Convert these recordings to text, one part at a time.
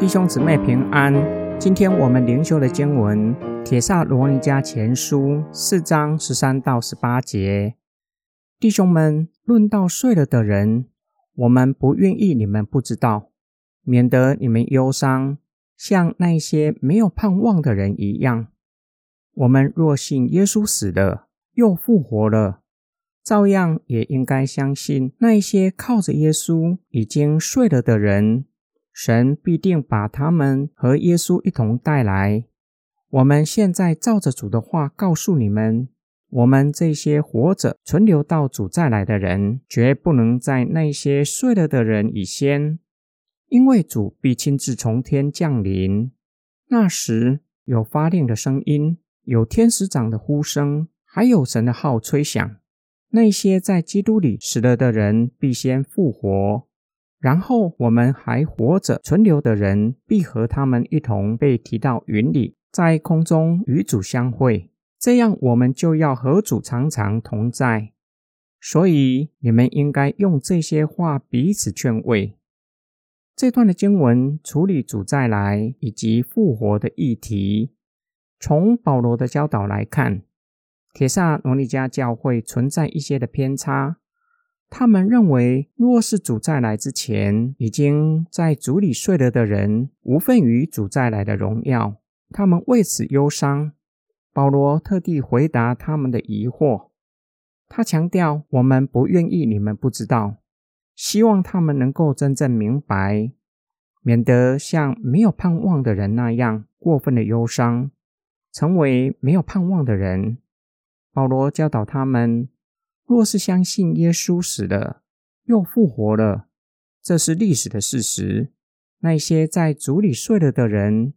弟兄姊妹平安，今天我们灵修的经文《铁萨罗尼迦前书》四章十三到十八节。弟兄们，论到睡了的人，我们不愿意你们不知道，免得你们忧伤，像那些没有盼望的人一样。我们若信耶稣死了，又复活了，照样也应该相信那一些靠着耶稣已经睡了的人。神必定把他们和耶稣一同带来。我们现在照着主的话告诉你们：我们这些活着存留到主再来的人，绝不能在那些睡了的人以先，因为主必亲自从天降临。那时有发令的声音，有天使长的呼声，还有神的号吹响。那些在基督里死了的人，必先复活。然后我们还活着存留的人，必和他们一同被提到云里，在空中与主相会。这样，我们就要和主常常同在。所以，你们应该用这些话彼此劝慰。这段的经文处理主再来以及复活的议题。从保罗的教导来看，铁萨罗尼加教会存在一些的偏差。他们认为，若是主再来之前已经在主里睡了的人，无份于主再来的荣耀。他们为此忧伤。保罗特地回答他们的疑惑。他强调，我们不愿意你们不知道，希望他们能够真正明白，免得像没有盼望的人那样过分的忧伤，成为没有盼望的人。保罗教导他们。若是相信耶稣死了又复活了，这是历史的事实。那些在主里睡了的人，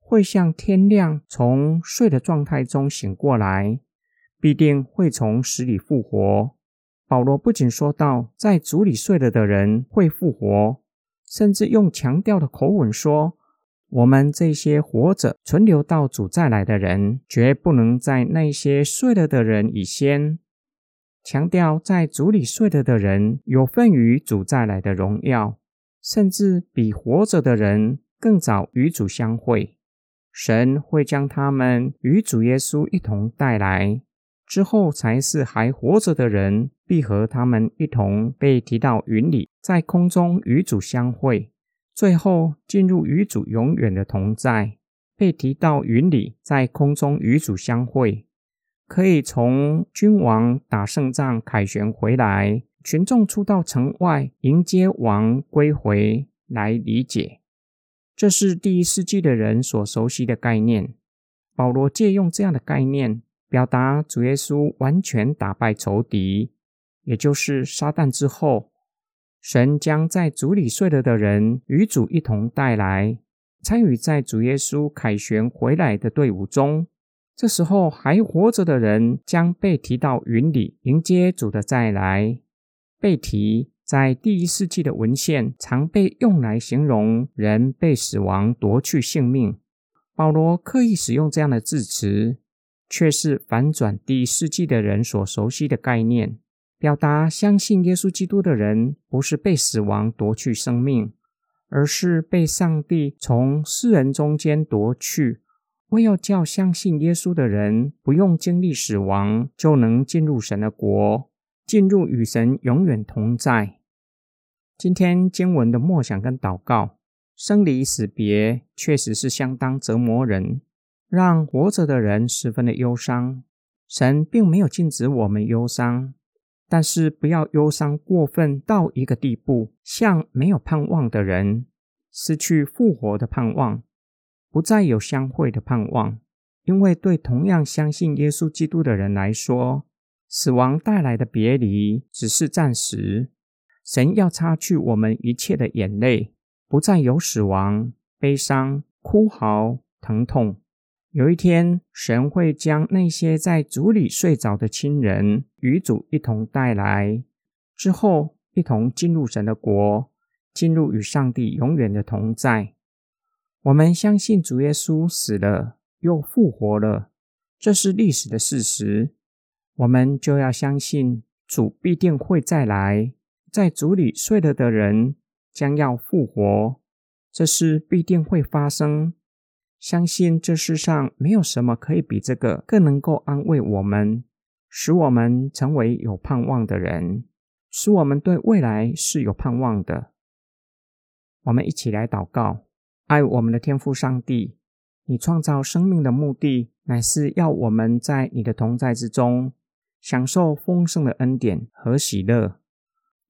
会像天亮从睡的状态中醒过来，必定会从死里复活。保罗不仅说到在主里睡了的人会复活，甚至用强调的口吻说：“我们这些活着存留到主再来的人，绝不能在那些睡了的人以先。”强调在主里睡了的人有份于主再来的荣耀，甚至比活着的人更早与主相会。神会将他们与主耶稣一同带来，之后才是还活着的人必和他们一同被提到云里，在空中与主相会，最后进入与主永远的同在。被提到云里，在空中与主相会。可以从君王打胜仗凯旋回来，群众出到城外迎接王归回来理解，这是第一世纪的人所熟悉的概念。保罗借用这样的概念，表达主耶稣完全打败仇敌，也就是撒旦之后，神将在主里睡了的人与主一同带来，参与在主耶稣凯旋回来的队伍中。这时候还活着的人将被提到云里迎接主的再来。被提在第一世纪的文献常被用来形容人被死亡夺去性命。保罗刻意使用这样的字词，却是反转第一世纪的人所熟悉的概念，表达相信耶稣基督的人不是被死亡夺去生命，而是被上帝从世人中间夺去。为要叫相信耶稣的人不用经历死亡，就能进入神的国，进入与神永远同在。今天经文的默想跟祷告，生离死别确实是相当折磨人，让活着的人十分的忧伤。神并没有禁止我们忧伤，但是不要忧伤过分到一个地步，像没有盼望的人，失去复活的盼望。不再有相会的盼望，因为对同样相信耶稣基督的人来说，死亡带来的别离只是暂时。神要擦去我们一切的眼泪，不再有死亡、悲伤、哭嚎、疼痛。有一天，神会将那些在主里睡着的亲人与主一同带来，之后一同进入神的国，进入与上帝永远的同在。我们相信主耶稣死了又复活了，这是历史的事实。我们就要相信主必定会再来，在主里睡了的人将要复活，这事必定会发生。相信这世上没有什么可以比这个更能够安慰我们，使我们成为有盼望的人，使我们对未来是有盼望的。我们一起来祷告：爱我们的天父上帝，你创造生命的目的，乃是要我们在你的同在之中，享受丰盛的恩典和喜乐。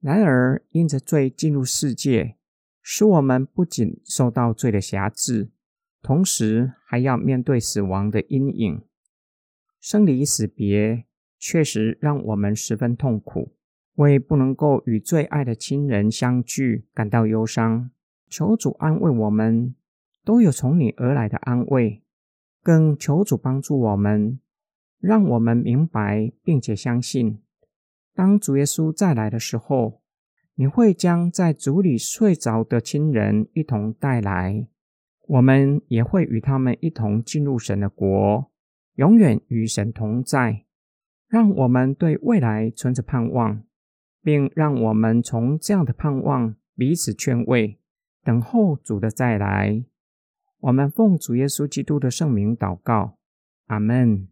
然而，因着罪进入世界，使我们不仅受到罪的辖制。同时还要面对死亡的阴影，生离死别确实让我们十分痛苦，为不能够与最爱的亲人相聚感到忧伤。求主安慰我们，都有从你而来的安慰。更求主帮助我们，让我们明白并且相信，当主耶稣再来的时候，你会将在主里睡着的亲人一同带来。我们也会与他们一同进入神的国，永远与神同在。让我们对未来存着盼望，并让我们从这样的盼望彼此劝慰，等候主的再来。我们奉主耶稣基督的圣名祷告，阿门。